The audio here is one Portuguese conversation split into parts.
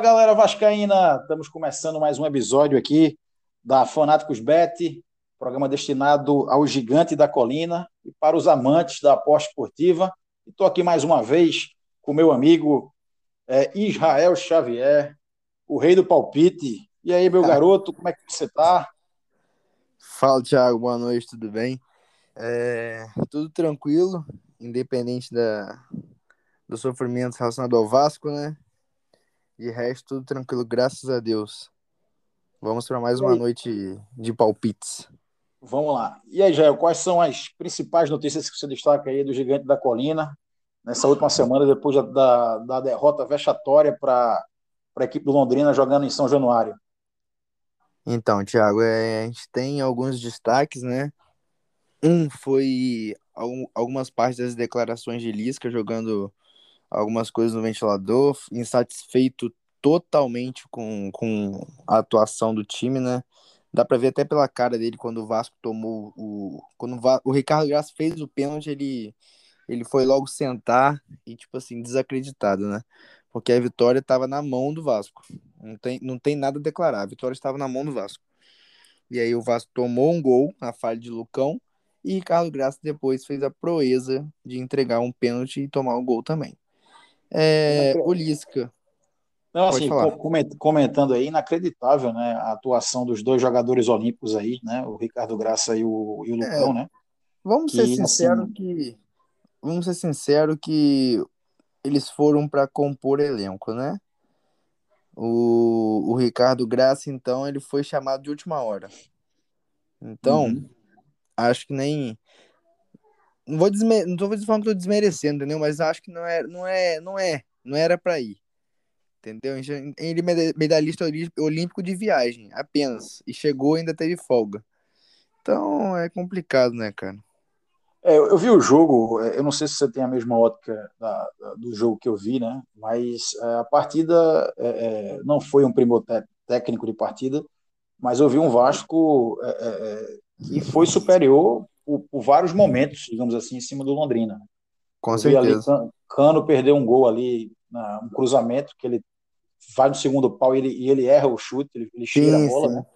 Fala galera Vascaína, estamos começando mais um episódio aqui da Fanáticos Bet, programa destinado ao gigante da colina e para os amantes da aposta esportiva. Estou aqui mais uma vez com meu amigo é, Israel Xavier, o rei do palpite. E aí, meu garoto, como é que você está? Fala, Thiago, boa noite, tudo bem? É, tudo tranquilo, independente da, do sofrimento relacionado ao Vasco, né? De resto, tudo tranquilo, graças a Deus. Vamos para mais uma noite de palpites. Vamos lá. E aí, Jair, quais são as principais notícias que você destaca aí do Gigante da Colina nessa última semana, depois da, da, da derrota vexatória para a equipe do Londrina jogando em São Januário? Então, Thiago, é, a gente tem alguns destaques, né? Um foi algumas partes das declarações de Lisca jogando algumas coisas no ventilador, insatisfeito totalmente com, com a atuação do time, né? Dá pra ver até pela cara dele quando o Vasco tomou o. Quando o, Va... o Ricardo Graça fez o pênalti, ele, ele foi logo sentar e, tipo assim, desacreditado, né? Porque a vitória estava na mão do Vasco. Não tem, não tem nada a declarar. A vitória estava na mão do Vasco. E aí o Vasco tomou um gol na falha de Lucão e Ricardo Graça depois fez a proeza de entregar um pênalti e tomar o gol também. É, o Lisca. Não, assim, comentando aí, inacreditável, né? A atuação dos dois jogadores olímpicos aí, né? O Ricardo Graça e o, e o é, Lucão, é, né? Vamos que, ser sinceros assim... que. Vamos ser sinceros que eles foram para compor elenco, né? O, o Ricardo Graça, então, ele foi chamado de última hora. Então, uhum. acho que nem não vou desmer... não tô falando que tô desmerecendo, entendeu? Mas acho que não é, não é, não é, não era para ir. Entendeu? Ele é medalhista olímpico de viagem, apenas. E chegou ainda teve folga. Então é complicado, né, cara? É, eu vi o jogo, é, eu não sei se você tem a mesma ótica da, da, do jogo que eu vi, né? Mas é, a partida é, é, não foi um primor técnico de partida, mas eu vi um Vasco é, que foi superior por, por, vários momentos, digamos assim, em cima do Londrina. Com certeza. Ali, Cano perdeu um gol ali, um cruzamento, que ele vai no segundo pau e ele, e ele erra o chute, ele, ele tira a bola, sim. né?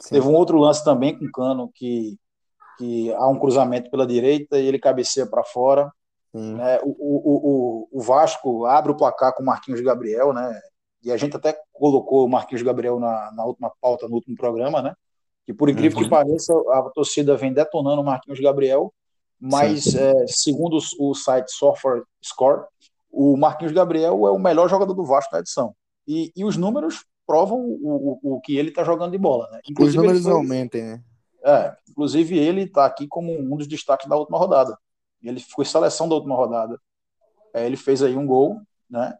Sim. Teve um outro lance também com Cano, que, que há um cruzamento pela direita e ele cabeceia para fora. Né? O, o, o, o, Vasco abre o placar com o Marquinhos Gabriel, né? E a gente até colocou o Marquinhos Gabriel na, na última pauta, no último programa, né? Que por incrível uhum. que pareça, a torcida vem detonando o Marquinhos Gabriel, mas é, segundo o site Software Score, o Marquinhos Gabriel é o melhor jogador do Vasco na edição. E, e os números provam o, o, o que ele está jogando de bola. Né? Inclusive, os números foi, aumentem, né? É, inclusive ele está aqui como um dos destaques da última rodada. Ele foi seleção da última rodada. É, ele fez aí um gol, né?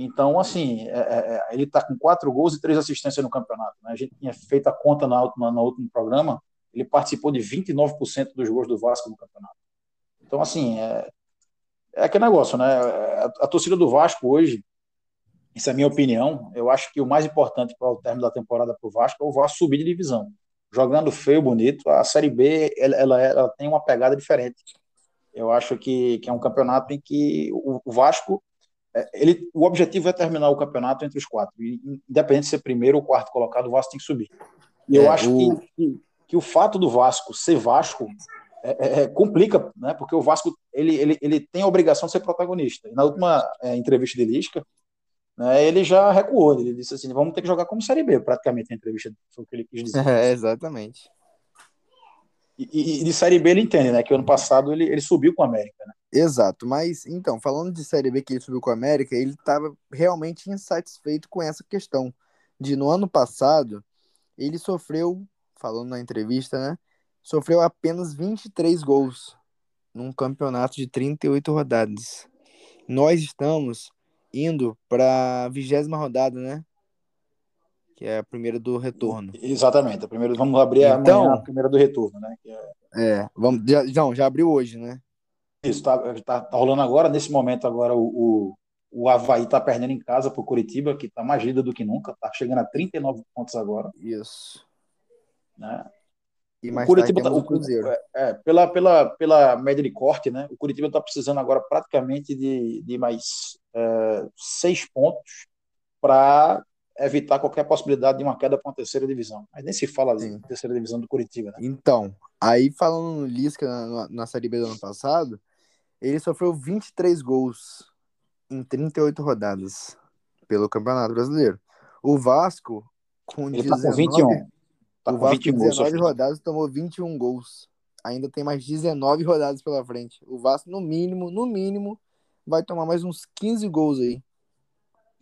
Então, assim, é, é, é ele está com quatro gols e três assistências no campeonato. Né? A gente tinha feito a conta na última, no último programa, ele participou de 29% dos gols do Vasco no campeonato. Então, assim, é, é aquele negócio, né? A, a, torcida do Vasco hoje, essa é a minha opinião, eu acho que o mais importante para o término da temporada para o Vasco é o Vasco subir de divisão. Jogando feio, bonito, a Série B ela, ela, ela tem uma pegada diferente. Eu acho que, que é um campeonato em que o, o Vasco é, ele, o objetivo é terminar o campeonato entre os quatro. E, independente de ser primeiro ou quarto colocado, o Vasco tem que subir. E eu é, acho o... que, que, que, o fato do Vasco ser Vasco é, é, é, complica, né? Porque o Vasco ele, ele, ele tem a obrigação de ser protagonista. E na última é, entrevista de Lisca, né, ele já recuou. Ele disse assim: vamos ter que jogar como Série B, praticamente, a entrevista foi o que ele quis dizer. É, exatamente. E, e, de Série B ele entende, né? Que ano passado ele, ele subiu com a América, né? Exato, mas então, falando de Série B que ele subiu com a América, ele estava realmente insatisfeito com essa questão. De no ano passado, ele sofreu, falando na entrevista, né? Sofreu apenas 23 gols num campeonato de 38 rodadas. Nós estamos indo para a vigésima rodada, né? Que é a primeira do retorno. Exatamente, a primeira, vamos abrir então, amanhã a primeira do retorno, né? É... é, vamos, já, não, já abriu hoje, né? Isso, tá, tá, tá rolando agora, nesse momento agora o, o, o Havaí tá perdendo em casa pro Curitiba, que tá mais líder do que nunca, tá chegando a 39 pontos agora. Isso. Né? E mais o Curitiba tá, o Cruzeiro. É, é, pela, pela, pela média de corte, né? O Curitiba tá precisando agora praticamente de, de mais é, seis pontos para evitar qualquer possibilidade de uma queda para uma terceira divisão. Mas nem se fala de terceira divisão do Curitiba, né? Então, aí falando no Lisca na, na Série B do ano passado, ele sofreu 23 gols em 38 rodadas pelo Campeonato Brasileiro. O Vasco, com ele 19, tá com 21. Tá o Vasco, 21 com 19 gols, rodadas, tomou 21 gols. Ainda tem mais 19 rodadas pela frente. O Vasco, no mínimo, no mínimo, vai tomar mais uns 15 gols aí.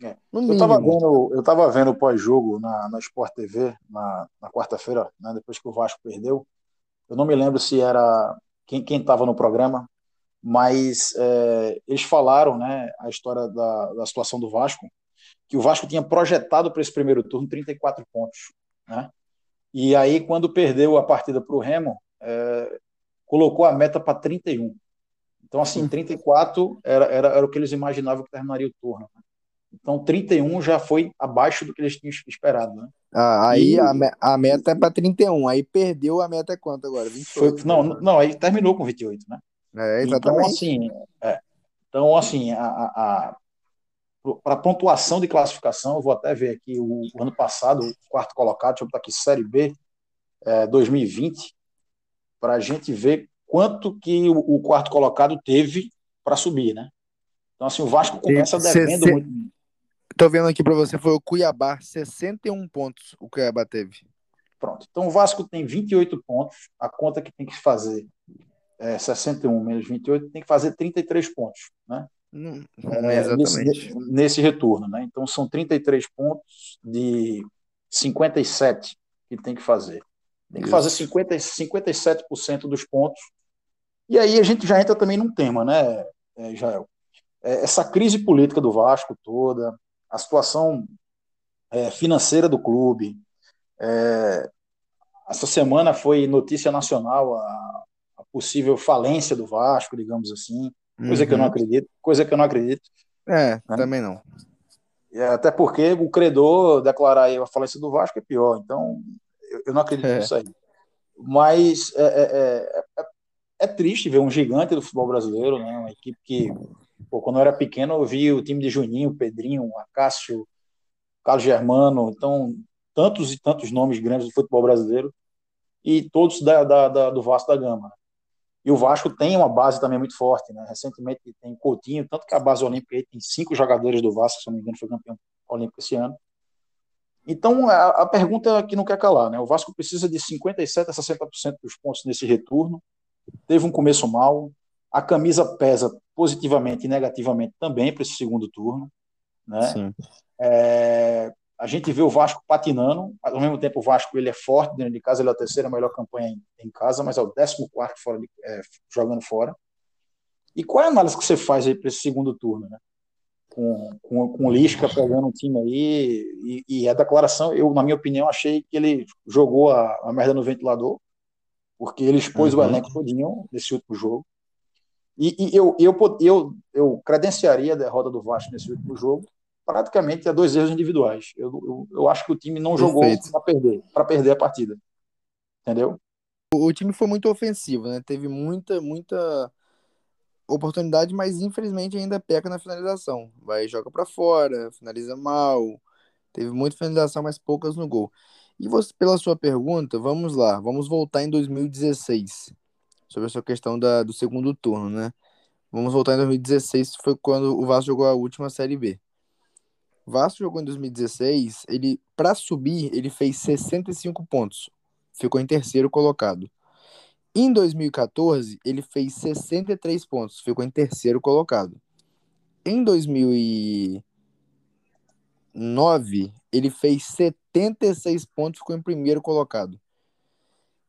É. Eu estava vendo, eu tava vendo o pós-jogo na, na Sport TV na, na quarta-feira, né, depois que o Vasco perdeu. Eu não me lembro se era quem estava no programa, mas é, eles falaram né, a história da, da situação do Vasco, que o Vasco tinha projetado para esse primeiro turno 34 pontos. Né? E aí, quando perdeu a partida para o Remo, é, colocou a meta para 31. Então, assim, 34 era, era, era o que eles imaginavam que terminaria o turno. Né? Então, 31 já foi abaixo do que eles tinham esperado, né? Ah, aí e... a, a meta é para 31, aí perdeu a meta é quanto agora? 28, foi, não, né? não, aí terminou com 28, né? É, exatamente. Então, assim, é, então, assim a, a, para a pontuação de classificação, eu vou até ver aqui o, o, ano passado, o quarto colocado, deixa eu botar aqui, Série B, é, 2020, para a gente ver quanto que o, o quarto colocado teve para subir, né? Então, assim, o Vasco começa devendo muito. Tô vendo aqui para você, foi o Cuiabá, 61 pontos o Cuiabá teve. Pronto. Então o Vasco tem 28 pontos, a conta que tem que fazer é 61 menos 28, tem que fazer 33 pontos, né? Não, não é exatamente. Nesse, nesse, retorno, né? Então são 33 pontos de 57 que tem que fazer. Tem que Isso. fazer 50, 57% dos pontos. E aí a gente já entra também num tema, né, é, Jael? É, essa crise política do Vasco toda, a situação é, financeira do clube. É, essa semana foi notícia nacional a, a, possível falência do Vasco, digamos assim, coisa uhum. que eu não uhum. acredito, coisa que eu não acredito. É, né? também não. É, até porque o credor declarar a falência do Vasco é pior, então eu, eu não acredito é. nisso aí. Mas é, é, é, é, triste ver um gigante do futebol brasileiro, né? uma equipe que Pô, quando eu era pequeno, eu vi o time de Juninho, Pedrinho, Acácio, Carlos Germano, então, tantos e tantos nomes grandes do futebol brasileiro, e todos da, da, da, do Vasco da Gama. E o Vasco tem uma base também muito forte, né? Recentemente tem Coutinho, tanto que a base olímpica tem cinco jogadores do Vasco, se não me engano, foi campeão olímpico esse ano. Então, a, a pergunta que não quer calar, né? O Vasco precisa de 57% a 60% dos pontos nesse retorno. Teve um começo mal, a camisa pesa positivamente e negativamente também para esse segundo turno. Né? É, a gente vê o Vasco patinando, ao mesmo tempo o Vasco ele é forte dentro de casa, ele é a terceira melhor campanha em, em casa, mas é o décimo quarto fora de, é, jogando fora. E qual é a análise que você faz aí para esse segundo turno, né? Com, com, com o Lisca pegando um time aí, e, e, a declaração, eu, na minha opinião, achei que ele jogou a, a merda no ventilador, porque ele expôs uhum. o elenco todinho nesse último jogo. E, e eu, eu, eu, eu credenciaria a derrota do Vasco nesse último jogo praticamente a dois erros individuais. Eu, eu, eu acho que o time não jogou para perder, para perder a partida. Entendeu? O, o time foi muito ofensivo, né? Teve muita, muita oportunidade, mas infelizmente ainda peca na finalização. Vai joga para fora, finaliza mal. Teve muita finalização, mas poucas no gol. E você, pela sua pergunta, vamos lá, vamos voltar em 2016 sobre essa questão da, do segundo turno, né? Vamos voltar em 2016, foi quando o Vasco jogou a última Série B. O Vasco jogou em 2016, ele para subir, ele fez 65 pontos. Ficou em terceiro colocado. Em 2014, ele fez 63 pontos, ficou em terceiro colocado. Em 2009, ele fez 76 pontos, ficou em primeiro colocado.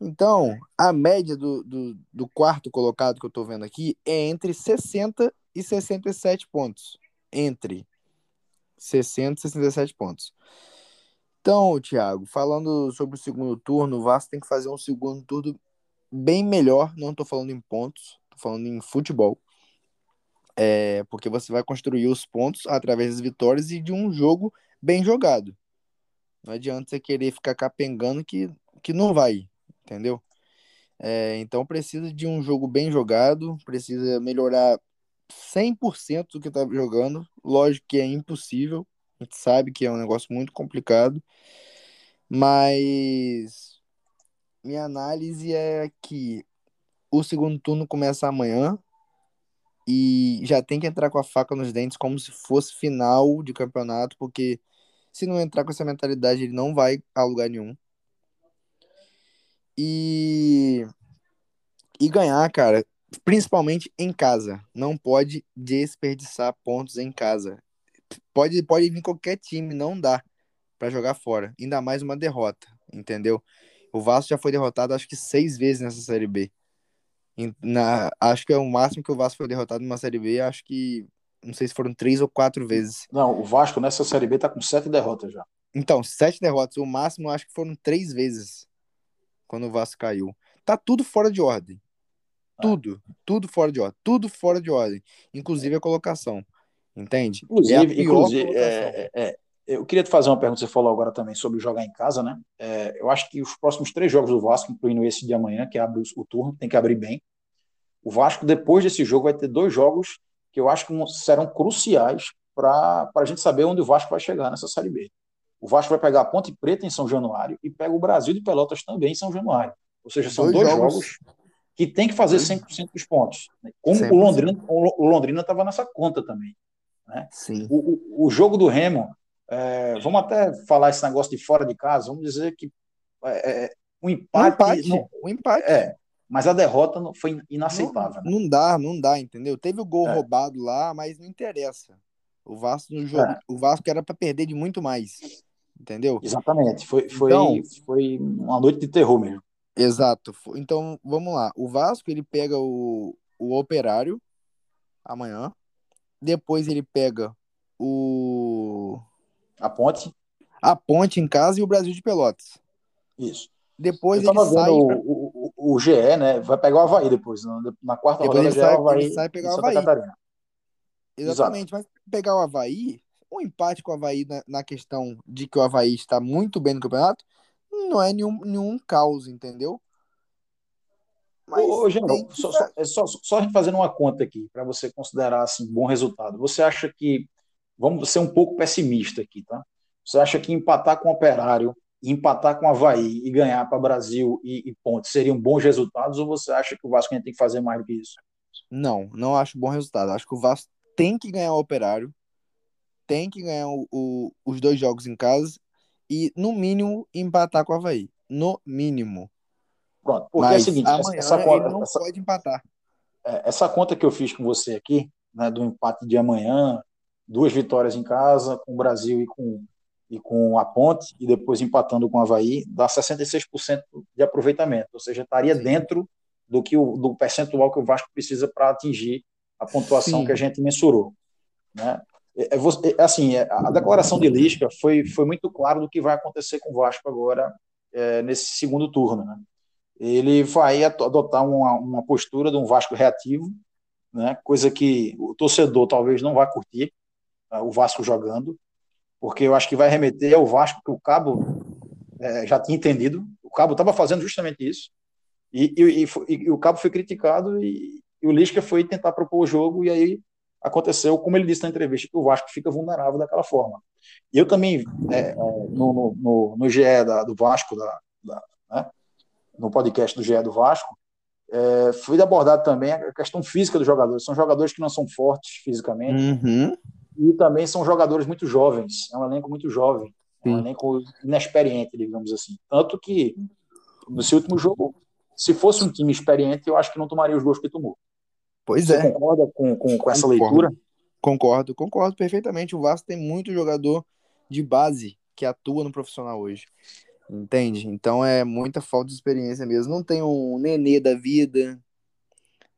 Então, a média do, do, do, quarto colocado que eu tô vendo aqui é entre 60 e 67 pontos. Entre 60 e 67 pontos. Então, Thiago, falando sobre o segundo turno, o Vasco tem que fazer um segundo turno bem melhor. Não tô falando em pontos, tô falando em futebol. É, porque você vai construir os pontos através das vitórias e de um jogo bem jogado. Não adianta você querer ficar capengando que, que não vai entendeu? É, então precisa de um jogo bem jogado, precisa melhorar 100% do que tá jogando. Lógico que é impossível, A gente sabe que é um negócio muito complicado, mas minha análise é que o segundo turno começa amanhã e já tem que entrar com a faca nos dentes como se fosse final de campeonato, porque se não entrar com essa mentalidade, ele não vai a lugar nenhum. E e ganhar, cara, principalmente em casa. Não pode desperdiçar pontos em casa. Pode, pode vir qualquer time, não dá para jogar fora. Ainda mais uma derrota, entendeu? O Vasco já foi derrotado acho que seis vezes nessa Série B. Na, acho que é o máximo que o Vasco foi derrotado numa Série B. Acho que não sei se foram três ou quatro vezes. Não, o Vasco nessa Série B tá com sete derrotas já. Então, sete derrotas. O máximo acho que foram três vezes quando o Vasco caiu. Tá tudo fora de ordem. Tudo, tudo fora de ordem, tudo fora de ordem, inclusive a colocação, entende? Inclusive, é inclusive é, é, eu queria te fazer uma pergunta, você falou agora também sobre jogar em casa, né? É, eu acho que os próximos três jogos do Vasco, incluindo esse de amanhã, que abre o turno, tem que abrir bem. O Vasco, depois desse jogo, vai ter dois jogos que eu acho que serão cruciais para a gente saber onde o Vasco vai chegar nessa Série B. O Vasco vai pegar a Ponte Preta em São Januário e pega o Brasil de Pelotas também em São Januário. Ou seja, são dois, dois jogos, jogos que tem que fazer 100% dos pontos. Né? Como 100%. o Londrina o Londrina estava nessa conta também. Né? Sim. O, o, o jogo do Remo, é, vamos até falar esse negócio de fora de casa, vamos dizer que é, é um empate. Um empate, não, um empate. É, mas a derrota não, foi inaceitável. Não, né? não, dá, não dá, entendeu? Teve o gol é. roubado lá, mas não interessa. O Vasco no jogo, é. o Vasco era para perder de muito mais, entendeu? Exatamente. Foi, foi, então, foi uma noite de terror mesmo. Exato. Então, vamos lá. O Vasco, ele pega o, o Operário amanhã. Depois ele pega o... A Ponte. A Ponte em casa e o Brasil de Pelotas. Isso. Depois ele sai... O, o, o, GE, né? Vai pegar o Havaí depois. Na quarta depois rodada, ele sai, o Havaí ele sai pegar o Havaí. Exatamente. Exato. Mas pegar o Havaí, um empate com o Havaí na, na questão de que o Havaí está muito bem no campeonato, não é nenhum, nenhum caos, entendeu? Mas Ô, General, só, só, é só, só a gente fazendo uma conta aqui, para você considerar assim, bom resultado. Você acha que, vamos ser um pouco pessimista aqui, tá? Você acha que empatar com o Operário, empatar com o Havaí e ganhar para Brasil e, e Ponte seriam bons resultados ou você acha que o Vasco tem que fazer mais do que isso? Não, não acho bom resultado. Acho que o Vasco tem que ganhar o Operário, tem que ganhar o, o, os dois jogos em casa e, no mínimo, empatar com o Havaí. No mínimo. Pronto, porque Mas é o seguinte, amanhã essa conta, não essa, pode empatar. É, essa conta que eu fiz com você aqui, né, do empate de amanhã, duas vitórias em casa, com o Brasil e com, e com a Ponte, e depois empatando com o Havaí, dá 66% de aproveitamento, ou seja, estaria Sim. dentro do que o do percentual que o Vasco precisa para atingir a pontuação Sim. que a gente mensurou. Né? É, é, é, assim, é, a declaração de Lisca foi, foi muito claro do que vai acontecer com o Vasco agora é, nesse segundo turno. Né? Ele vai adotar uma, uma postura de um Vasco reativo, né? coisa que o torcedor talvez não vá curtir, tá? o Vasco jogando, porque eu acho que vai remeter ao Vasco que o Cabo é, já tinha entendido. O Cabo estava fazendo justamente isso, e, e, e, e, o Cabo foi criticado e, o Lisca foi tentar propor o jogo, e aí aconteceu, como ele disse na entrevista, que o Vasco fica vulnerável daquela forma. E eu também, é, é no, no, no GE da, do Vasco, da, da né, no podcast do GE do Vasco, é, fui abordado também a questão física dos jogadores. São jogadores que não são fortes fisicamente uhum. e também são jogadores muito jovens. É um elenco muito jovem, é um elenco inexperiente, digamos assim. Tanto que, nesse último jogo, se fosse um time experiente, eu acho que não tomaria os gols que tomou. Pois Você é. concorda com, com, com essa leitura? Concordo, concordo perfeitamente. O Vasco tem muito jogador de base que atua no profissional hoje. Entende? Então é muita falta de experiência mesmo. Não tem um Nenê da vida,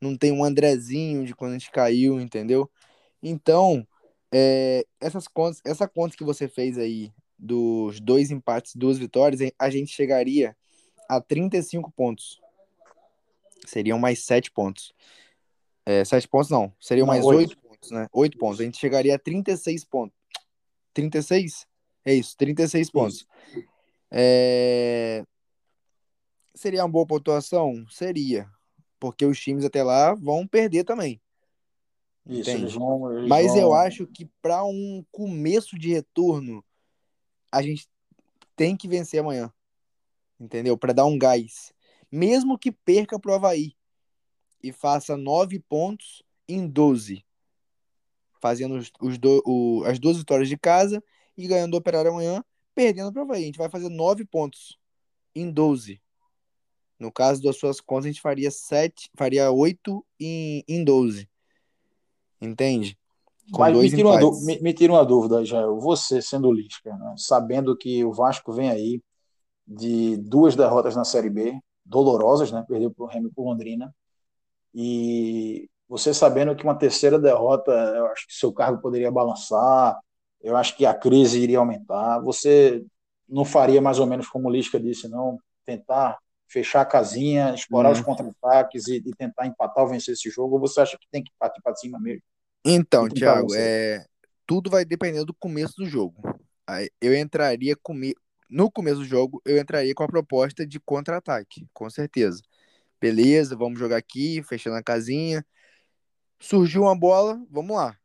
não tem um Andrezinho de quando a gente caiu, entendeu? Então, é, essas contas, essa conta que você fez aí dos dois empates, duas vitórias, a gente chegaria a 35 pontos. Seriam mais 7 pontos. É, sete pontos não, seriam não, mais oito pontos, né? Oito pontos. A gente chegaria a 36 pontos. 36? É isso, 36 isso. pontos. É... Seria uma boa pontuação? Seria. Porque os times até lá vão perder também. Isso, eles vão, eles Mas vão... eu acho que para um começo de retorno, a gente tem que vencer amanhã. Entendeu? Para dar um gás. Mesmo que perca pro Havaí e faça nove pontos em 12. Fazendo os, os do, o, as duas vitórias de casa e ganhando o Operário amanhã, perdendo pro Havaí. A gente vai fazer nove pontos em 12. No caso das suas contas, a gente faria sete, faria oito em, em 12. Entende? Com Mas me tira, uma, me, me tira uma dúvida, já Você, sendo Lisca, né? sabendo que o Vasco vem aí de duas derrotas na Série B, dolorosas, né? Perdeu para o Remy por Londrina. E você sabendo que uma terceira derrota, eu acho que seu cargo poderia balançar, eu acho que a crise iria aumentar. Você não faria mais ou menos como o Lisca disse, não? Tentar fechar a casinha, explorar hum. os contra-ataques e, e, tentar empatar ou vencer esse jogo? Ou você acha que tem que partir para cima mesmo? Então, Thiago, é... tudo vai depender do começo do jogo. Eu entraria com... no começo do jogo, eu entraria com a proposta de contra-ataque, com certeza. Beleza, vamos jogar aqui, fechando a casinha. Surgiu uma bola, vamos lá.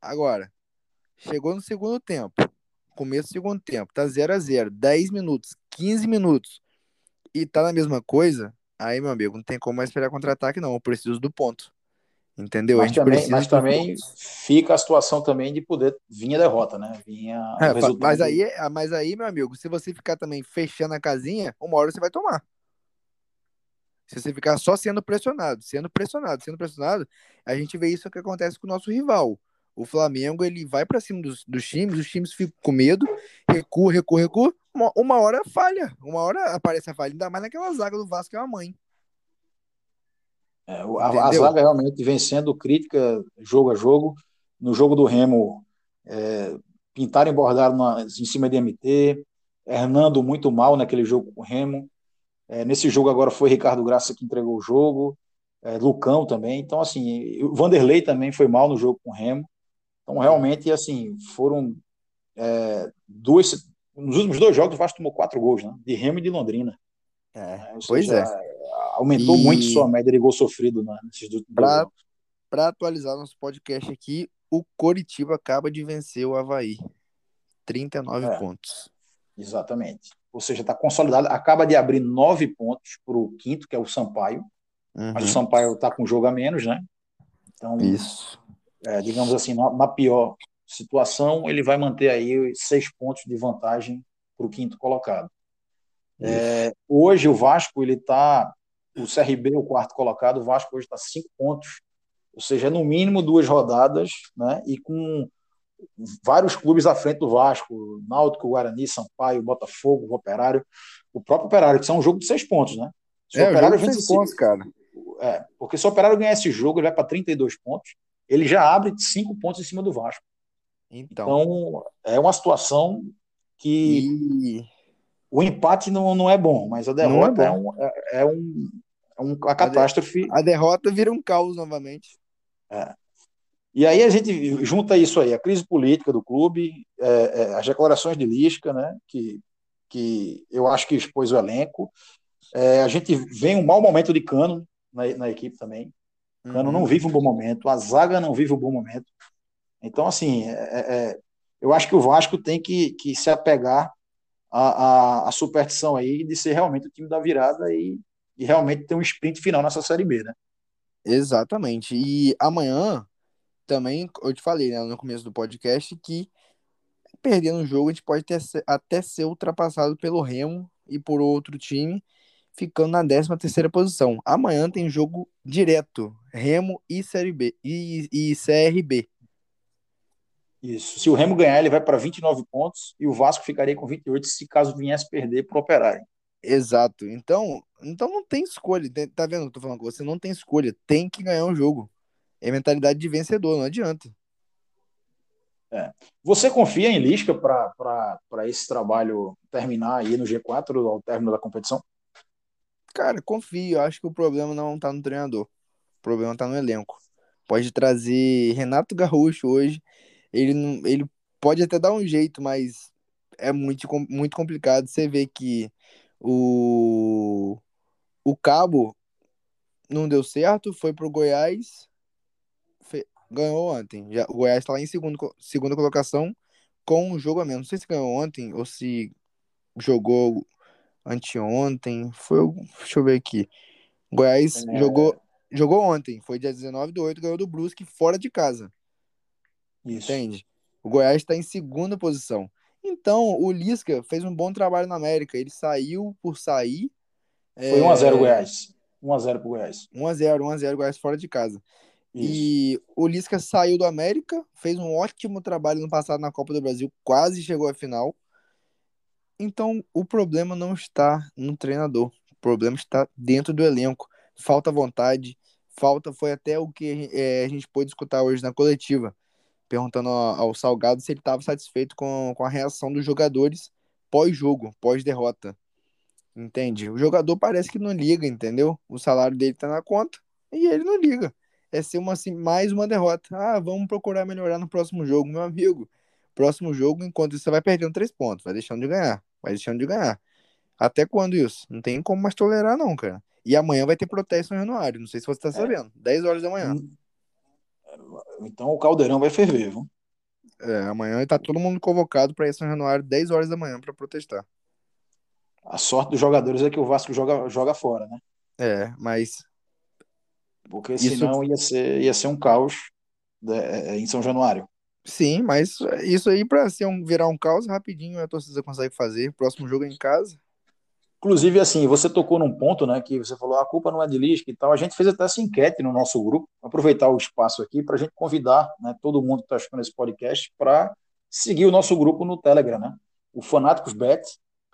Agora, chegou no segundo tempo, começo do segundo tempo, tá 0 a 0 10 minutos, 15 minutos, e tá na mesma coisa, aí, meu amigo, não tem como mais esperar contra-ataque, não. Eu preciso do ponto. Entendeu? Mas também, mas também fica a situação também de poder vir a derrota, né? Vinha é, mas, aí, mas aí, meu amigo, se você ficar também fechando a casinha, uma hora você vai tomar. Se você ficar só sendo pressionado, sendo pressionado, sendo pressionado, a gente vê isso que acontece com o nosso rival. O Flamengo, ele vai para cima dos, dos times, os times ficam com medo, recua, recua, recua, uma, uma hora falha, uma hora aparece a falha, ainda mais naquela zaga do Vasco que é uma mãe. É, a, a, zaga realmente vem sendo crítica jogo a jogo. No jogo do Remo, é, pintaram e bordaram na, em cima de MT, Hernando muito mal naquele jogo com o Remo. É, nesse jogo agora foi Ricardo Graça que entregou o jogo, é, Lucão também. Então, assim, o Vanderlei também foi mal no jogo com o Remo. Então, realmente, assim, foram é, duas, nos últimos dois jogos, o Vasco tomou quatro gols, né? De Remo e de Londrina. É, pois seja, é. Aumentou e... muito sua média de gol sofrido né, nesses últimos pra, jogos. Para atualizar nosso podcast aqui, o Coritiba acaba de vencer o Havaí. 39 é, pontos. Exatamente. Ou seja, está consolidado. Acaba de abrir nove pontos para o quinto, que é o Sampaio. Uhum. Mas o Sampaio está com jogo a menos, né? Então, Isso. É, digamos assim, na, na pior situação, ele vai manter aí seis pontos de vantagem para o quinto colocado. É, hoje o Vasco ele está, o CRB o quarto colocado, o Vasco hoje está cinco pontos, ou seja, no mínimo duas rodadas, né? E com vários clubes à frente do Vasco, Náutico, Guarani, Sampaio, Botafogo, o Operário, o próprio Operário, que são um jogo de seis pontos, né? Se é, o Operário pontos, cara. É, porque se o Operário ganhar esse jogo, ele vai para 32 pontos, ele já abre cinco pontos em cima do Vasco. Então, então é uma situação que e... o empate não, não é bom, mas a derrota é, é, um, é, é, um, é uma catástrofe. A, derrota vira um caos novamente. É. E aí a gente junta isso aí, a crise política do clube, é, é, as declarações de Lisca, né, que, que eu acho que expôs o elenco. É, a gente vem um mau momento de Cano na, na equipe também. Cano uhum. não vive um bom momento, a zaga não vive um bom momento. Então, assim, é, é, é, eu acho que o Vasco tem que, que se apegar à, à, à, superstição aí de ser realmente o time da virada e, e realmente ter um sprint final nessa Série B, né? Exatamente. E amanhã, também, eu te falei né, no começo do podcast que perdendo o jogo a gente pode ter, até ser ultrapassado pelo Remo e por outro time, ficando na 13 terceira posição. Amanhã tem jogo direto, Remo e Série B e, e CRB. Isso. Se o Remo ganhar, ele vai para 29 pontos e o Vasco ficaria com 28 se caso viesse perder para o Operário. Exato. Então, então não tem escolha. Tá vendo? Eu tô falando com você, não tem escolha. Tem que ganhar o um jogo. É mentalidade de vencedor, não adianta. É. Você confia em Lisca para esse trabalho terminar aí no G4 ao término da competição? Cara, confio. Acho que o problema não tá no treinador. O problema tá no elenco. Pode trazer Renato Gaúcho hoje ele, não, ele pode até dar um jeito, mas é muito, muito complicado. Você vê que o, o Cabo não deu certo, foi pro Goiás, Ganhou ontem. Já, o Goiás está lá em segundo, segunda colocação com um jogo a menos. Não sei se ganhou ontem ou se jogou anteontem. Foi, deixa eu ver aqui. O Goiás é... jogou, jogou ontem. Foi dia 19 do 8, ganhou do Brusque fora de casa. Isso. Entende? O Goiás está em segunda posição. Então, o Lisca fez um bom trabalho na América. Ele saiu por sair. Foi 1x0 é... Goiás. 1x0 pro Goiás. 1x0, 1x0 Goiás fora de casa. E o Lisca saiu do América, fez um ótimo trabalho no passado na Copa do Brasil, quase chegou à final. Então, o problema não está no treinador. O problema está dentro do elenco. Falta vontade, falta foi até o que é, a gente pôde escutar hoje na coletiva, perguntando ao, Salgado se ele estava satisfeito com, com a reação dos jogadores pós-jogo, pós-derrota. Entende? O jogador parece que não liga, entendeu? O salário dele tá na conta e ele não liga. É ser uma, assim, mais uma derrota. Ah, vamos procurar melhorar no próximo jogo, meu amigo. Próximo jogo, enquanto você vai perdendo três pontos, vai deixando de ganhar, vai deixando de ganhar. Até quando isso? Não tem como mais tolerar, não, cara. E amanhã vai ter protesto no Januário. Não sei se você tá é. sabendo. 10 horas da manhã. Hum. Então o caldeirão vai ferver, viu? É, amanhã tá todo mundo convocado para ir São Januário 10 horas da manhã para protestar. A sorte dos jogadores é que o Vasco joga, joga fora, né? É, mas. Porque isso... senão ia ser, ia ser um caos né, é, é, em São Januário. Sim, mas isso aí, para ser um, virar um caos, rapidinho a torcida consegue fazer. Próximo jogo é em casa. Inclusive, assim, você tocou num ponto, né, que você falou, a culpa não é de Lisca e tal. A gente fez até essa enquete no nosso grupo, aproveitar o espaço aqui para a gente convidar né, todo mundo que está escutando esse podcast para seguir o nosso grupo no Telegram, né? O Fanáticos Bet,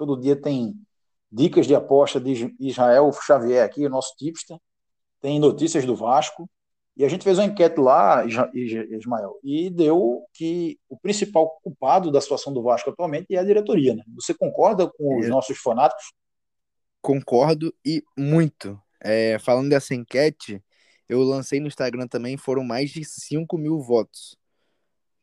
Todo dia tem dicas de aposta de Israel Xavier aqui, o nosso tipster. Tem notícias do Vasco. E a gente fez uma enquete lá, Ismael, e deu que o principal culpado da situação do Vasco atualmente é a diretoria. Né? Você concorda com os é. nossos fanáticos? Concordo e muito. É, falando dessa enquete, eu lancei no Instagram também, foram mais de 5 mil votos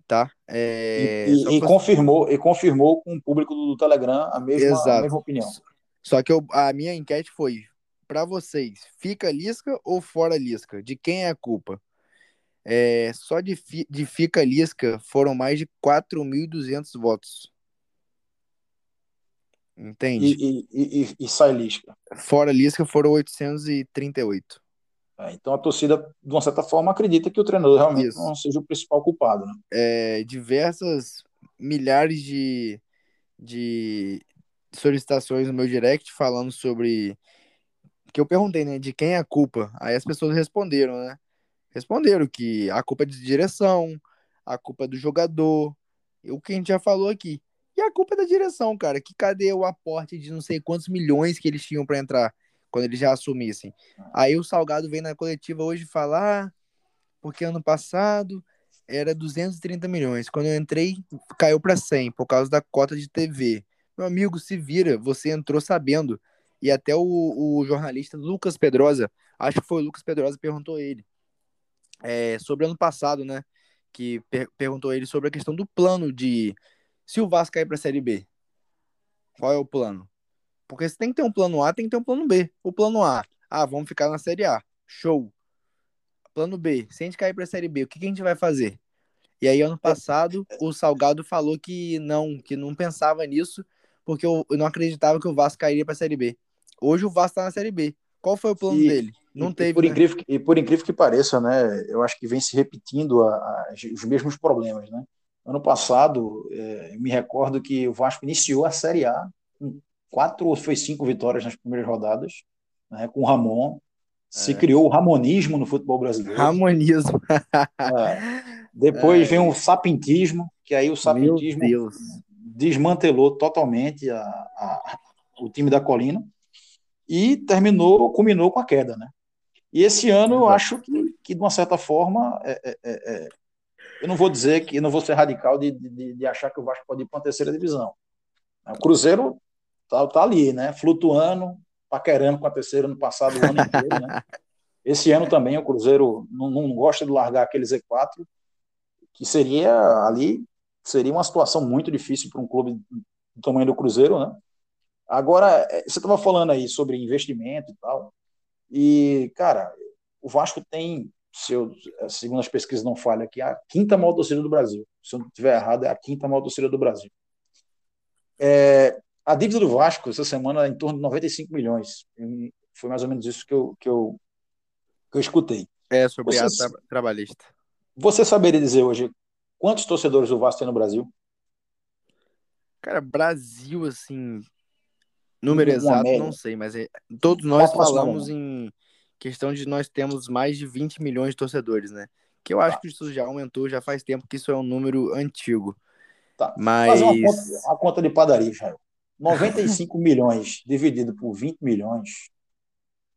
tá? É... E, e, e confirmou, e confirmou com o público do Telegram a mesma, a mesma opinião. Só que eu, a minha enquete foi para vocês, fica Lisca ou fora Lisca? De quem é a culpa? É, só de, de fica Lisca foram mais de 4.200 votos. Entende? E, e, e, e sai Lisca? Fora Lisca foram 838. É, então a torcida, de uma certa forma, acredita que o treinador realmente Isso. não seja o principal culpado. Né? É, diversas milhares de, de solicitações no meu direct falando sobre. Que eu perguntei, né? De quem é a culpa? Aí as pessoas responderam, né? Responderam que a culpa é de direção, a culpa é do jogador, o que a gente já falou aqui. E a culpa é da direção, cara. Que cadê o aporte de não sei quantos milhões que eles tinham para entrar? quando eles já assumissem. Aí o Salgado vem na coletiva hoje falar, ah, porque ano passado era 230 milhões. Quando eu entrei, caiu para 100 por causa da cota de TV. Meu amigo, se vira, você entrou sabendo. E até o, o jornalista Lucas Pedrosa, acho que foi o Lucas Pedrosa, perguntou ele é, sobre ano passado, né? Que per perguntou ele sobre a questão do plano de se o Vasco cair para a Série B. Qual é o plano? Porque se tem que ter um plano A, tem que ter um plano B. O plano A, ah, vamos ficar na Série A. Show. Plano B, se a gente cair para a Série B, o que, que, a gente vai fazer? E aí, ano passado, o Salgado falou que não, que não pensava nisso, porque eu, eu não acreditava que o Vasco cairia para a Série B. Hoje o Vasco está na Série B. Qual foi o plano e, dele? Não e, teve. E por, né? incrível, e por incrível que pareça, né? Eu acho que vem se repetindo a, a, os mesmos problemas, né? Ano passado, é, me recordo que o Vasco iniciou a Série A com quatro ou foi cinco vitórias nas primeiras rodadas, né, com o Ramon. Se é. criou o ramonismo no futebol brasileiro. Ramonismo. é. Depois é. vem o sapintismo, que aí o sapintismo desmantelou totalmente a, a, o time da Colina e terminou, culminou com a queda, né? E esse ano eu acho que, que de uma certa forma, é, é, é, é eu não vou dizer que, não vou ser radical de, de, de achar que o Vasco pode ir para uma terceira divisão. O Cruzeiro tá, tá ali, né? Flutuando, paquerando com a terceira no passado o ano inteiro, né? Esse ano também o Cruzeiro não, não gosta de largar aquele Z4, que seria ali, seria uma situação muito difícil para um clube do tamanho do Cruzeiro, né? Agora, é, você estava falando aí sobre investimento e tal, e, cara, o Vasco tem se eu, segundo as pesquisas não falham aqui, a quinta maior torcida do Brasil. Se eu não estiver errado, é a quinta maior torcida do Brasil. É, a dívida do Vasco essa semana é em torno de 95 milhões. Foi mais ou menos isso que eu, que eu, que eu escutei. É, sobre você, a tra trabalhista. Você saberia dizer hoje quantos torcedores o Vasco tem no Brasil? Cara, Brasil, assim, número exato, média. não sei, mas é, todos nós falamos em questão de nós temos mais de 20 milhões de torcedores, né? Que eu acho tá. que isso já aumentou, já faz tempo que isso é um número antigo. Tá. Mas. uma conta, uma conta de padaria, Jair. 95 milhões dividido por 20 milhões,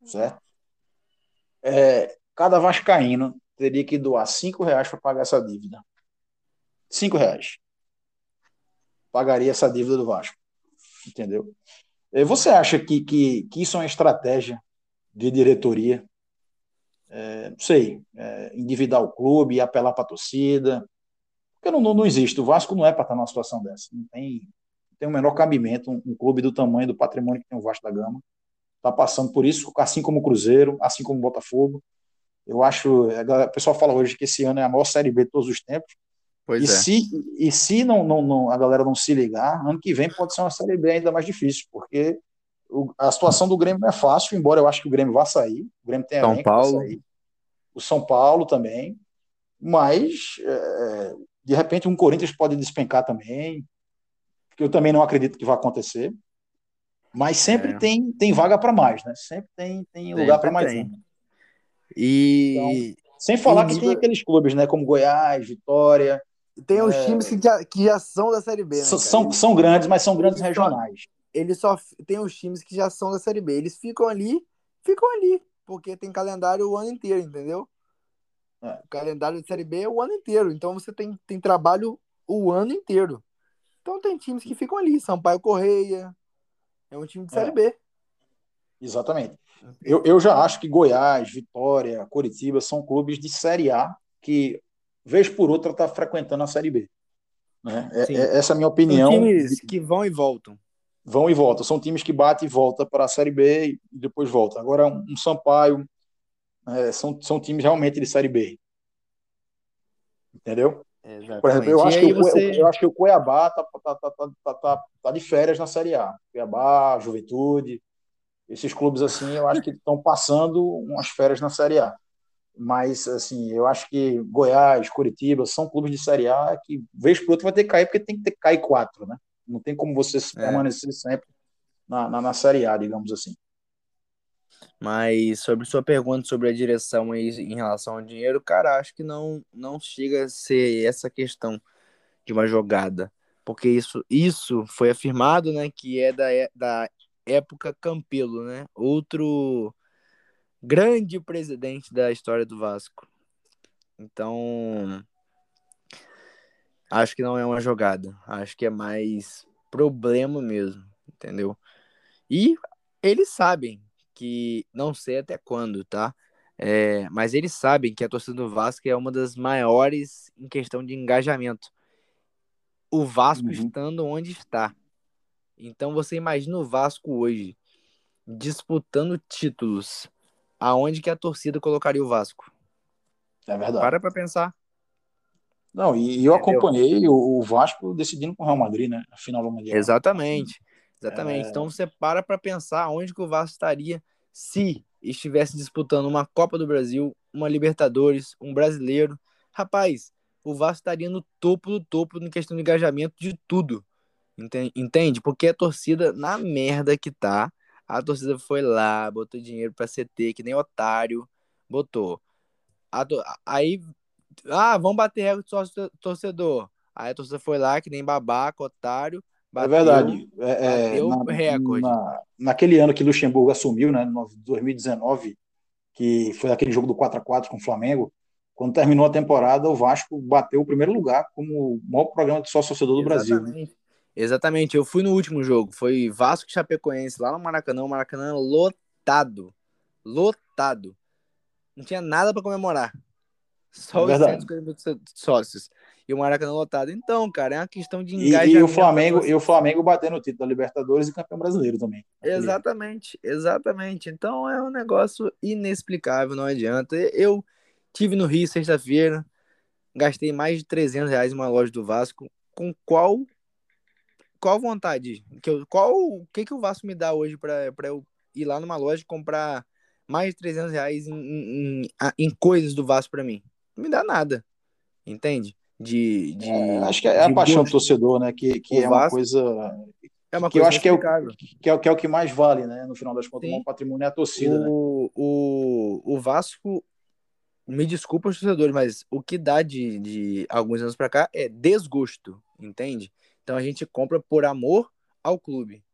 certo? É, cada vascaíno teria que doar 5 reais para pagar essa dívida. 5 reais. Pagaria essa dívida do Vasco. Entendeu? Você acha que, que, que isso é uma estratégia de diretoria? É, não sei, é, endividar o clube, apelar para a torcida, porque não, não, não existe. O Vasco não é para estar numa situação dessa. Não tem, tem o menor cabimento. Um, um, clube do tamanho, do patrimônio que tem o Vasco da Gama está passando por isso, assim como o Cruzeiro, assim como o Botafogo. Eu acho. O pessoal fala hoje que esse ano é a maior Série B de todos os tempos. Pois e, é. se, e se não, não, não, a galera não se ligar, ano que vem pode ser uma Série B ainda mais difícil, porque o, a situação do Grêmio não é fácil, embora eu acho que o Grêmio vá sair. O Grêmio tem São Paulo. O São Paulo também. Mas é, de repente, um Corinthians pode despencar também, que eu também não acredito que vai acontecer. Mas sempre é. tem, tem vaga para mais, né? Sempre tem, tem lugar para mais um. E então, sem falar que tem aqueles clubes, né? Como Goiás, Vitória. Tem os é... times que já, que já são da Série B, né, São, são grandes, mas são grandes eles regionais. Só, eles só tem os times que já são da Série B. Eles ficam ali, ficam ali, porque tem calendário o ano inteiro, entendeu? É. O calendário de Série B é o ano inteiro. Então você tem, tem trabalho o ano inteiro. Então tem times que ficam ali. Sampaio Correia. É um time de Série é. B. Exatamente. Eu, eu já acho que Goiás, Vitória, Curitiba são clubes de Série A que, vez por outra, está frequentando a Série B. Né? É, é, essa é a minha opinião. São times que vão e voltam. Vão e voltam. São times que batem e voltam para a Série B e depois voltam. Agora, um, um Sampaio, é, são, são times realmente de Série B. Entendeu? Exatamente. Por exemplo, eu acho, que o, você... eu acho que o Cuiabá tá, tá, tá, tá, tá, de férias na Série A. Cuiabá, Juventude, esses clubes assim, eu acho que estão passando umas férias na Série A. Mas, assim, eu acho que Goiás, Curitiba são clubes de Série A que, vez por outra, vai ter que cair, porque tem que ter que cair quatro, né? Não tem como você é. permanecer sempre na, na, na Série A, digamos assim. Mas sobre sua pergunta sobre a direção aí em relação ao dinheiro, cara, acho que não, não chega a ser essa questão de uma jogada. Porque isso, isso foi afirmado, né, que é da, da época Campelo, né? Outro grande presidente da história do Vasco. Então, acho que não é uma jogada. Acho que é mais problema mesmo, entendeu? E eles sabem que não sei até quando, tá? É, mas eles sabem que a torcida do Vasco é uma das maiores em questão de engajamento. O Vasco uhum. estando onde está. Então você imagina o Vasco hoje disputando títulos. Aonde que a torcida colocaria o Vasco? É verdade. Para pra pensar. Não, e eu Entendeu? acompanhei o, Vasco decidindo com o Real Madrid, né? A final do Mundial. Exatamente. Exatamente. É... Então você para para pensar onde que o Vasco estaria se estivesse disputando uma Copa do Brasil, uma Libertadores, um Brasileiro. Rapaz, o Vasco estaria no topo do topo em questão de engajamento de tudo. Entende? Porque a torcida, na merda que tá, a torcida foi lá, botou dinheiro pra CT, que nem otário, botou. Aí, ah, vamos bater recorde de torcedor. Aí a torcida foi lá, que nem babaca, otário, é bateu, é verdade. É, bateu na, recorde. Na, naquele ano que Luxemburgo assumiu, né, 2019, que foi aquele jogo do 4 a 4 com o Flamengo, quando terminou a temporada, o Vasco bateu o primeiro lugar como o maior programa de sócio-torcedor do. Brasil. Né? Exatamente, eu fui no último jogo, foi Vasco e Chapecoense, lá no Maracanã, o Maracanã lotado, lotado. Não tinha nada para comemorar. Só é os 150 sócios e o Maracanã lotado. Então, cara, é uma questão de engajamento. E, e o Flamengo, e o Flamengo batendo o título da Libertadores e campeão brasileiro também. Exatamente, exatamente. Então é um negócio inexplicável, não adianta. Eu Tive no Rio sexta-feira, gastei mais de 300 reais em uma loja do Vasco. Com qual qual vontade? Que eu, qual o que, que o Vasco me dá hoje para eu ir lá numa loja e comprar mais de 300 reais em, em, em coisas do Vasco para mim? Não me dá nada, entende? De, de é, acho que é a paixão gosto. do torcedor, né? Que, que é uma coisa é uma que eu acho que é, o, que, é, que é o que mais vale, né? No final das contas, o patrimônio é a torcida. O, né? o, o Vasco, me desculpa os torcedores, mas o que dá de, de alguns anos para cá é desgosto, entende? Então a gente compra por amor ao clube.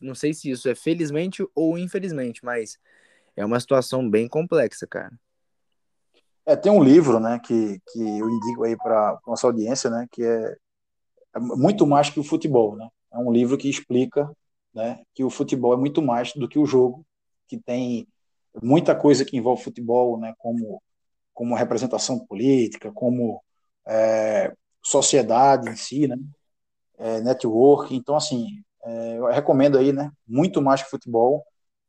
Não sei se isso é felizmente ou infelizmente, mas é uma situação bem complexa, cara. É, tem um livro, né, que, que eu indico aí para nossa audiência, né, que é, é muito mais que o futebol, né? É um livro que explica né, que o futebol é muito mais do que o jogo, que tem muita coisa que envolve futebol, né, como, como representação política, como é, sociedade em si, né, é, network. Então, assim, é, eu recomendo aí, né, muito mais que futebol.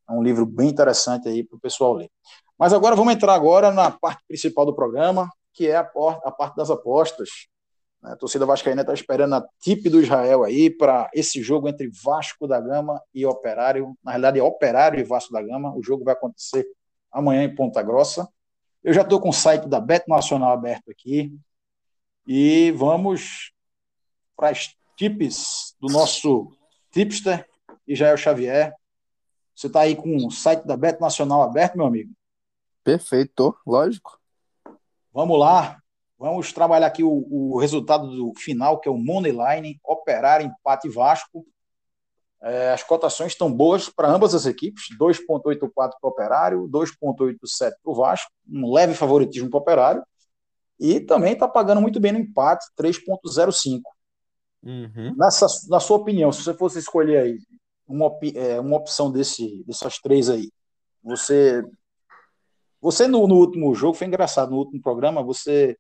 É um livro bem interessante aí para o pessoal ler. Mas agora vamos entrar agora na parte principal do programa, que é a, a parte das apostas. A torcida vascaína está esperando a tip do Israel aí para esse jogo entre Vasco da Gama e Operário. Na realidade, é Operário e Vasco da Gama. O jogo vai acontecer amanhã em Ponta Grossa. Eu já estou com o site da Beto Nacional aberto aqui. E vamos para as tips do nosso tipster, Israel Xavier. Você está aí com o site da Beto Nacional aberto, meu amigo? Perfeito, lógico. Vamos lá. Vamos trabalhar aqui o, o resultado do final, que é o Moneyline, Operar, Empate Vasco. É, as cotações estão boas para ambas as equipes, 2,84 para o Operário, 2,87 para o Vasco, um leve favoritismo para o Operário, e também está pagando muito bem no empate, 3,05. Uhum. Nessa, na sua opinião, se você fosse escolher aí uma, é, uma opção desse, dessas três aí, você você no, no, último jogo foi engraçado, no último programa você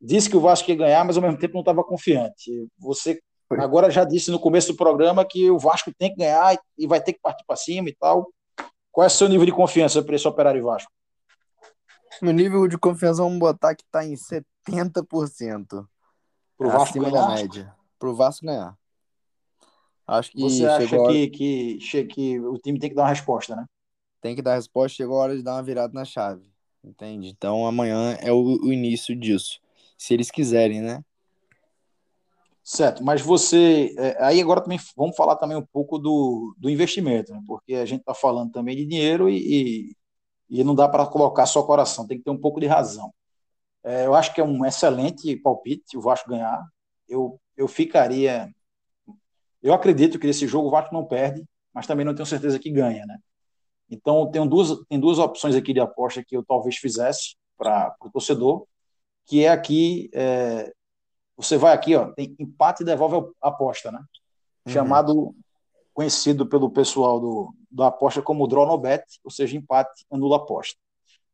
disse que o Vasco ia ganhar, mas ao mesmo tempo não estava confiante. Você agora já disse no começo do programa que o Vasco tem que ganhar e vai ter que partir para cima e tal. Qual é o seu nível de confiança para esse Operário Vasco? Meu nível de confiança, vamos botar que está em 70%. Para o Vasco ganhar? da média. Para o Vasco ganhar. Acho que Você acha hora... que, que, que o time tem que dar uma resposta, né? Tem que dar resposta, chegou a hora de dar uma virada na chave. Entende? Então amanhã é o, o início disso. Se eles quiserem, né? Certo, mas você. É, aí agora também vamos falar também um pouco do, do investimento, né? porque a gente está falando também de dinheiro e, e, e não dá para colocar só coração, tem que ter um pouco de razão. É, eu acho que é um excelente palpite o Vasco ganhar. Eu, eu ficaria. Eu acredito que nesse jogo o Vasco não perde, mas também não tenho certeza que ganha, né? Então, tem duas, tem duas opções aqui de aposta que eu talvez fizesse para o torcedor, que é aqui, é, você vai aqui, ó, tem empate e devolve a aposta, né? Uhum. Chamado, conhecido pelo pessoal do, do aposta como draw no bet, ou seja, empate anula aposta.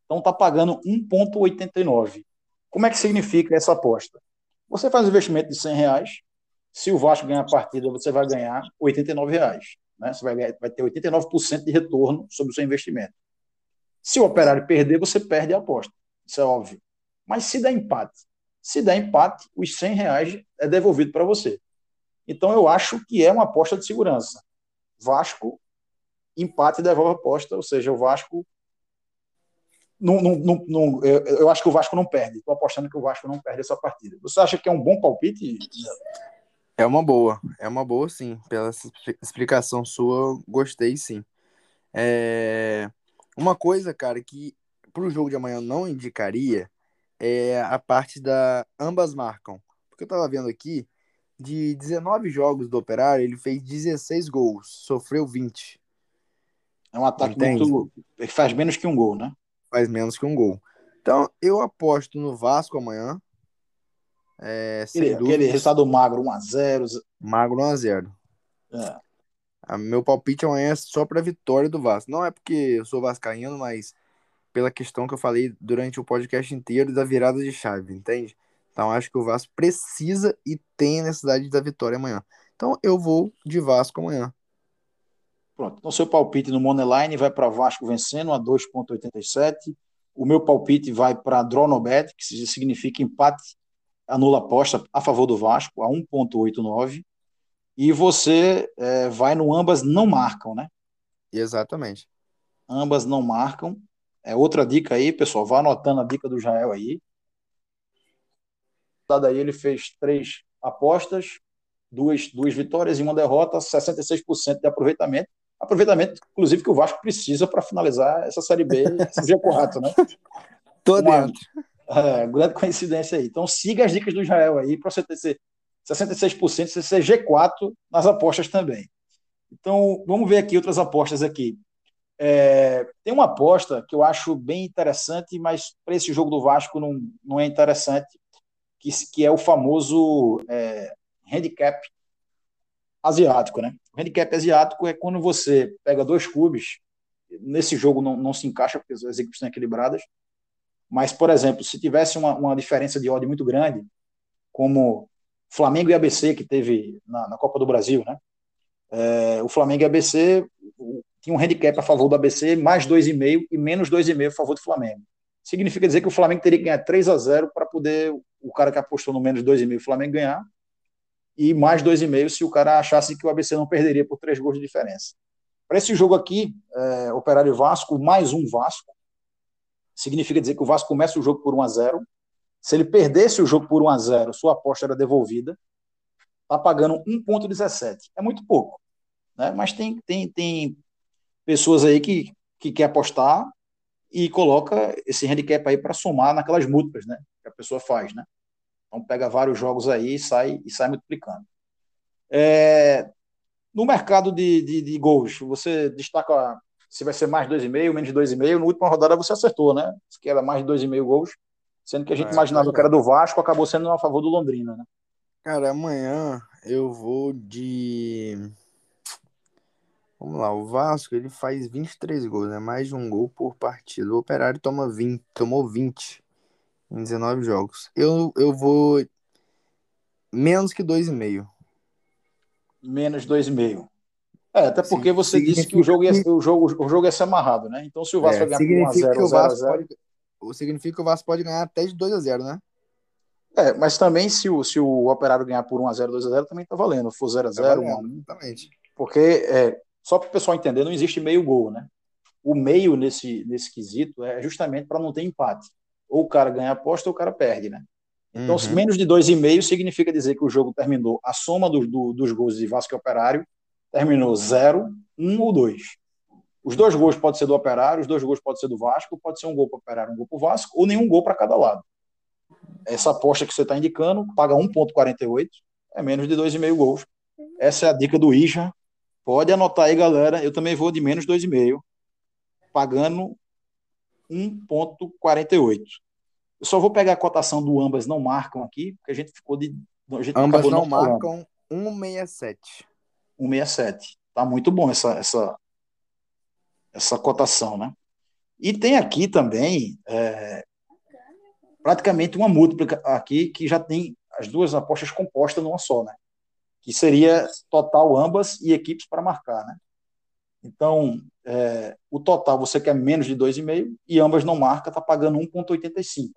Então, tá pagando 1,89. Como é que significa essa aposta? Você faz um investimento de 100 reais, se o Vasco ganhar a partida, você vai ganhar 89 reais. Né? Você vai, vai ter 89% de retorno sobre o seu investimento. Se o operário perder, você perde a aposta. Isso é óbvio. Mas se der empate, se der empate, os 100 reais é devolvido para você. Então eu acho que é uma aposta de segurança. Vasco, empate devolve a aposta, ou seja, o Vasco. Não, não, não, eu, eu, acho que o Vasco não perde. Estou apostando que o Vasco não perde essa partida. Você acha que é um bom palpite? É uma boa, é uma boa sim. Pela explicação sua, gostei sim. É... Uma coisa, cara, que pro jogo de amanhã eu não indicaria é a parte da ambas marcam. Porque eu tava vendo aqui, de 19 jogos do Operário, ele fez 16 gols, sofreu 20. É um ataque Entende? muito. Ele faz menos que um gol, né? Faz menos que um gol. Então, eu aposto no Vasco amanhã. É, aquele, aquele resultado magro, 1x0. Magro 1x0. É. A meu palpite amanhã é só para vitória do Vasco. Não é porque eu sou vascaíno, mas pela questão que eu falei durante o podcast inteiro da virada de chave, entende? Então acho que o Vasco precisa e tem a necessidade da vitória amanhã. Então eu vou de Vasco amanhã. Pronto. Então seu palpite no Moneyline vai para Vasco vencendo a 2.87 O meu palpite vai para Dronobet, que significa empate, anula aposta a favor do Vasco, a 1,89. E você é, vai no ambas não marcam, né? Exatamente. Ambas não marcam. É outra dica aí, pessoal. Vá anotando a dica do Jael aí. Daí ele fez três apostas, duas, duas vitórias e uma derrota, 66% de aproveitamento. Aproveitamento, inclusive, que o Vasco precisa para finalizar essa Série B, esse G4, né? Tô uma, dentro. É, grande coincidência aí. Então siga as dicas do Israel aí para você ter 66%, você ser G4 nas apostas também. Então, vamos ver aqui outras apostas aqui. É, tem uma aposta que eu acho bem interessante, mas para esse jogo do Vasco não, não é interessante, que, que é o famoso é, handicap asiático, né? O handicap asiático é quando você pega dois clubes, nesse jogo não, não se encaixa porque as equipes são equilibradas, mas, por exemplo, se tivesse uma, uma diferença de ordem muito grande, como Flamengo e ABC que teve na, na Copa do Brasil, né? É, o Flamengo e ABC tinha um handicap a favor do ABC, mais 2,5 e menos 2,5 a favor do Flamengo. Significa dizer que o Flamengo teria que ganhar 3 a 0 para poder o cara que apostou no menos 2,5 o Flamengo ganhar e mais 2,5 se o cara achasse que o ABC não perderia por três gols de diferença. Para esse jogo aqui, é, Operário Vasco, mais um Vasco, significa dizer que o Vasco começa o jogo por 1 a 0 Se ele perdesse o jogo por 1 a 0 sua aposta era devolvida. Está pagando 1,17. É muito pouco. Né? Mas tem, tem, tem pessoas aí que, que quer apostar e coloca esse handicap aí para somar naquelas múltiplas né? que a pessoa faz. Né? Então pega vários jogos aí e sai, e sai multiplicando. É, no mercado de, de, de, gols, você destaca se vai ser mais 2,5, menos 2,5. Na última rodada você acertou, né? Que era mais de 2,5 gols, sendo que a gente é, imaginava é. que era do Vasco, acabou sendo a favor do Londrina, né? Cara, amanhã eu vou de. Vamos lá, o Vasco ele faz 23 gols, né? Mais de um gol por partida. O Operário toma 20, tomou 20 em 19 jogos. Eu, eu vou menos que 2,5. Menos 2,5. É, até porque Sim, você disse que o jogo, ia, o, jogo, o jogo ia ser amarrado, né? Então, se o Vasco é, ganhar 1x0, 0x0. Significa que o Vasco pode ganhar até de 2x0, né? É, mas também se o, se o Operário ganhar por 1x0, 2x0, também tá valendo. For 0x0, tá 1x1. Exatamente. Porque, é, só para o pessoal entender, não existe meio gol, né? O meio nesse, nesse quesito é justamente para não ter empate ou o cara ganha a aposta ou o cara perde, né? Então, uhum. menos de 2,5 significa dizer que o jogo terminou, a soma do, do, dos gols de Vasco e Operário terminou 0, 1 um ou 2. Os dois gols podem ser do Operário, os dois gols podem ser do Vasco, pode ser um gol para o Operário, um gol para o Vasco, ou nenhum gol para cada lado. Essa aposta que você está indicando paga 1,48, é menos de 2,5 gols. Essa é a dica do Ija. Pode anotar aí, galera. Eu também vou de menos 2,5, pagando 1,48. Eu só vou pegar a cotação do ambas não marcam aqui, porque a gente ficou de. Gente ambas não, não marcam 1,67. 1,67. Tá muito bom essa, essa, essa cotação, né? E tem aqui também é, praticamente uma múltipla aqui que já tem as duas apostas compostas numa só, né? Que seria total ambas e equipes para marcar, né? Então, é, o total você quer menos de 2,5 e ambas não marca, está pagando 1,85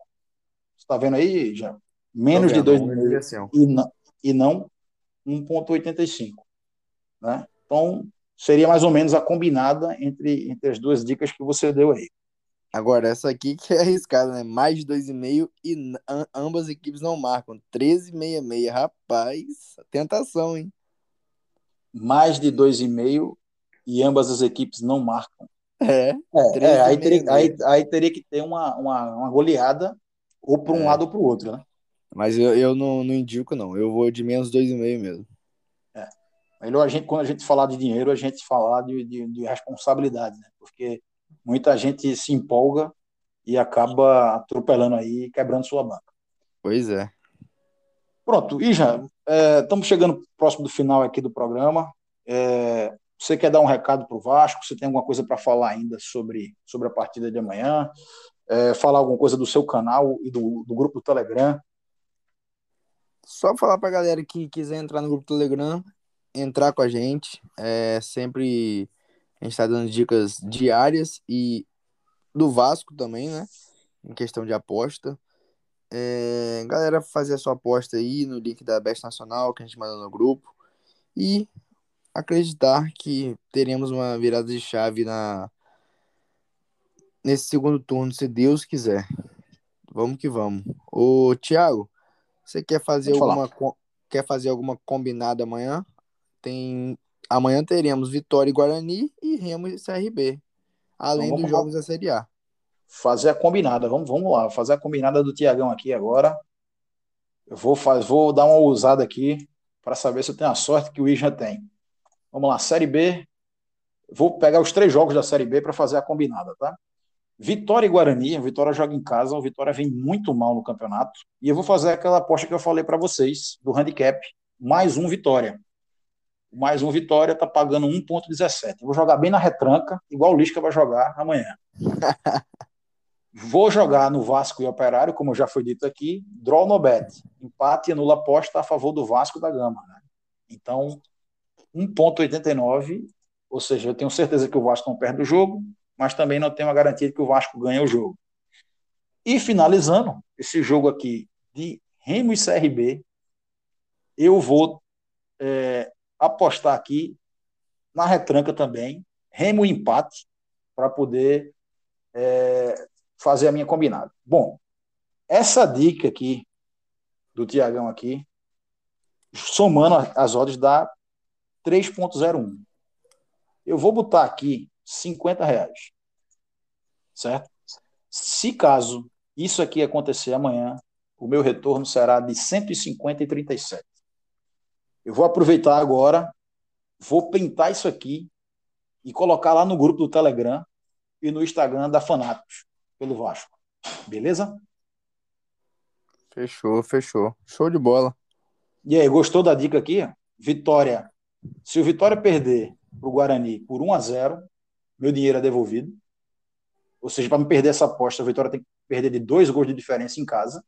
está vendo aí, já? Menos de 2,5 e não, e não 1,85. Né? Então, seria mais ou menos a combinada entre, entre as duas dicas que você deu aí. Agora, essa aqui que é arriscada, né? Mais de 2,5 e ambas equipes não marcam. 13,66. Rapaz, tentação, hein? Mais de 2,5 e ambas as equipes não marcam. É. é, é aí, teria, aí, aí, teria que ter uma, uma, uma goleada ou para um é. lado ou para o outro, né? Mas eu, eu não, não indico, não. Eu vou de menos 2,5 mesmo. É. Melhor a gente, quando a gente falar de dinheiro, a gente falar de, de, de responsabilidade, né? Porque muita gente se empolga e acaba atropelando aí, quebrando sua banca. Pois é. Pronto, e já estamos é, chegando próximo do final aqui do programa. É, você quer dar um recado para o Vasco? Você tem alguma coisa para falar ainda sobre, sobre a partida de amanhã? é, falar alguma coisa do seu canal e do, do grupo Telegram. Só falar para a galera que quiser entrar no grupo Telegram, entrar com a gente. É, sempre a gente está dando dicas diárias e do Vasco também, né? em questão de aposta. É, galera, fazer a sua aposta aí no link da Best Nacional que a gente mandou no grupo. E acreditar que teremos uma virada de chave na nesse segundo turno, se Deus quiser. Vamos que vamos. Ô, Thiago, você quer fazer alguma quer fazer alguma combinada amanhã? Tem amanhã teremos Vitória e Guarani e Remo e CRB, além então, dos jogos da Série A. Fazer a combinada. Vamos, vamos lá, fazer a combinada do Tiagão aqui agora. Eu vou faz, vou dar uma ousada aqui para saber se eu tenho a sorte que o Isla tem. Vamos lá, Série B. Vou pegar os três jogos da Série B para fazer a combinada, tá? Vitória e Guarani, a Vitória joga em casa, o Vitória vem muito mal no campeonato. E eu vou fazer aquela aposta que eu falei para vocês, do handicap, mais um Vitória. Mais um Vitória está pagando 1,17. Vou jogar bem na retranca, igual o Lisca vai jogar amanhã. vou jogar no Vasco e Operário, como já foi dito aqui, draw no bet. Empate e anula aposta a favor do Vasco da Gama. Né? Então, 1,89, ou seja, eu tenho certeza que o Vasco não perde o jogo, mas também não tenho a garantia de que o Vasco ganha o jogo. E finalizando esse jogo aqui de Remo e CRB, eu vou é, apostar aqui na retranca também, Remo empate, para poder é, fazer a minha combinada. Bom, essa dica aqui do Tiagão aqui, somando as odds, dá 3.01. Eu vou botar aqui 50 reais. Certo? Se caso isso aqui acontecer amanhã, o meu retorno será de 150 e 37. Eu vou aproveitar agora, vou pintar isso aqui e colocar lá no grupo do Telegram e no Instagram da Fanáticos, pelo Vasco. Beleza? Fechou, fechou. Show de bola. E aí, gostou da dica aqui? Vitória. Se o Vitória perder para o Guarani por 1 a 0 meu dinheiro é devolvido. Ou seja, para me perder essa aposta, a Vitória tem que perder de dois gols de diferença em casa.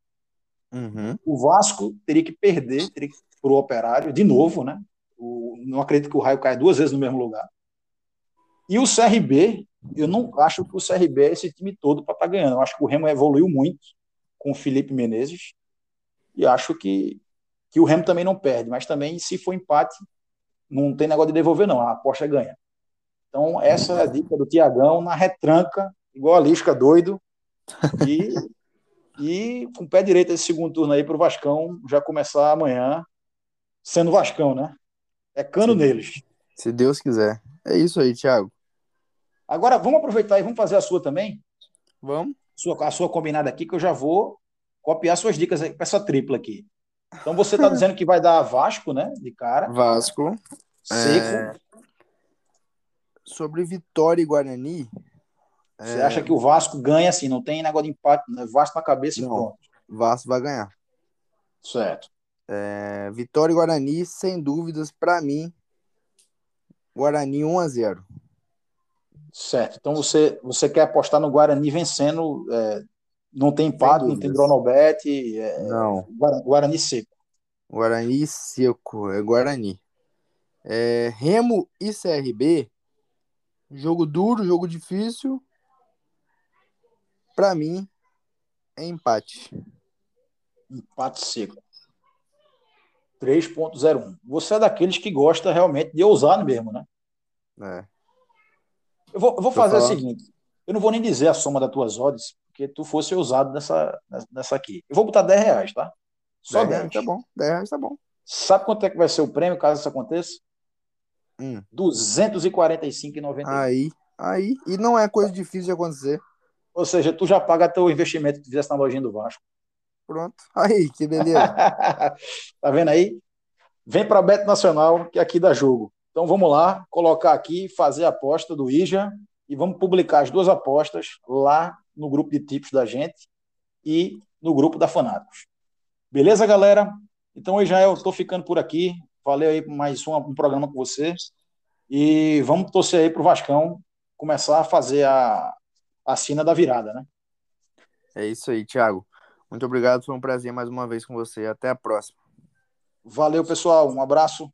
Uhum. O Vasco teria que perder teria que para o Operário, de novo, né? O, não acredito que o raio caia duas vezes no mesmo lugar. E o CRB, eu não acho que o CRB é esse time todo para estar tá ganhando. Eu acho que o Remo evoluiu muito com o Felipe Menezes. E acho que, que o Remo também não perde. Mas também, se for empate, não tem negócio de devolver, não. A aposta ganha. Então, essa é a dica do Tiagão na retranca, igual a Lisca doido. E, e com o pé direito esse segundo turno aí para o Vascão já começar amanhã, sendo Vascão, né? É cano neles. Se Deus quiser. É isso aí, Thiago. Agora, vamos aproveitar e vamos fazer a sua também? Vamos. Sua, a sua combinada aqui, que eu já vou copiar suas dicas para essa tripla aqui. Então, você está dizendo que vai dar Vasco, né? De cara. Vasco. Seco. É... Sobre Vitória e Guarani. Você é... acha que o Vasco ganha assim, não tem negócio de empate, né? Vasco na cabeça não, e pronto. Vasco vai ganhar. Certo. É... Vitória e Guarani, sem dúvidas, para mim, Guarani 1 a 0 Certo. Então você, você quer apostar no Guarani vencendo. É, não tem empate, não tem Dronobet. É, não. Guarani seco. Guarani seco, é Guarani. É, Remo e CRB, jogo duro, jogo difícil. Para mim, é empate. Empate seco. 3.01. Você é daqueles que gosta realmente de ousar mesmo, né? É. Eu vou, eu vou fazer falando... o seguinte: eu não vou nem dizer a soma das tuas odds, porque tu fosse ousado nessa, nessa aqui. Eu vou botar 10 reais, tá? Só 10. 10. Tá bom, 10 reais tá bom. Sabe quanto é que vai ser o prêmio caso isso aconteça? Hum. 245,91. Aí, aí. E não é coisa difícil de acontecer. Ou seja, tu já paga teu investimento que tu fizesse na lojinha do Vasco. Pronto. Aí, que beleza. tá vendo aí? Vem para Beto Nacional, que aqui dá jogo. Então vamos lá, colocar aqui, fazer a aposta do IJA e vamos publicar as duas apostas lá no grupo de tipos da gente e no grupo da Fanáticos. Beleza, galera? Então, Israel, estou ficando por aqui. Valeu aí mais um, um programa com você. E vamos torcer aí para o Vascão começar a fazer a, a cena da virada, né? É isso aí, Thiago. Muito obrigado, foi um prazer mais uma vez com você. Até a próxima. Valeu, pessoal. Um abraço.